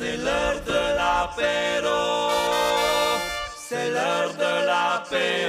C'est l'heure de l'apéro. C'est l'heure de l'apéro.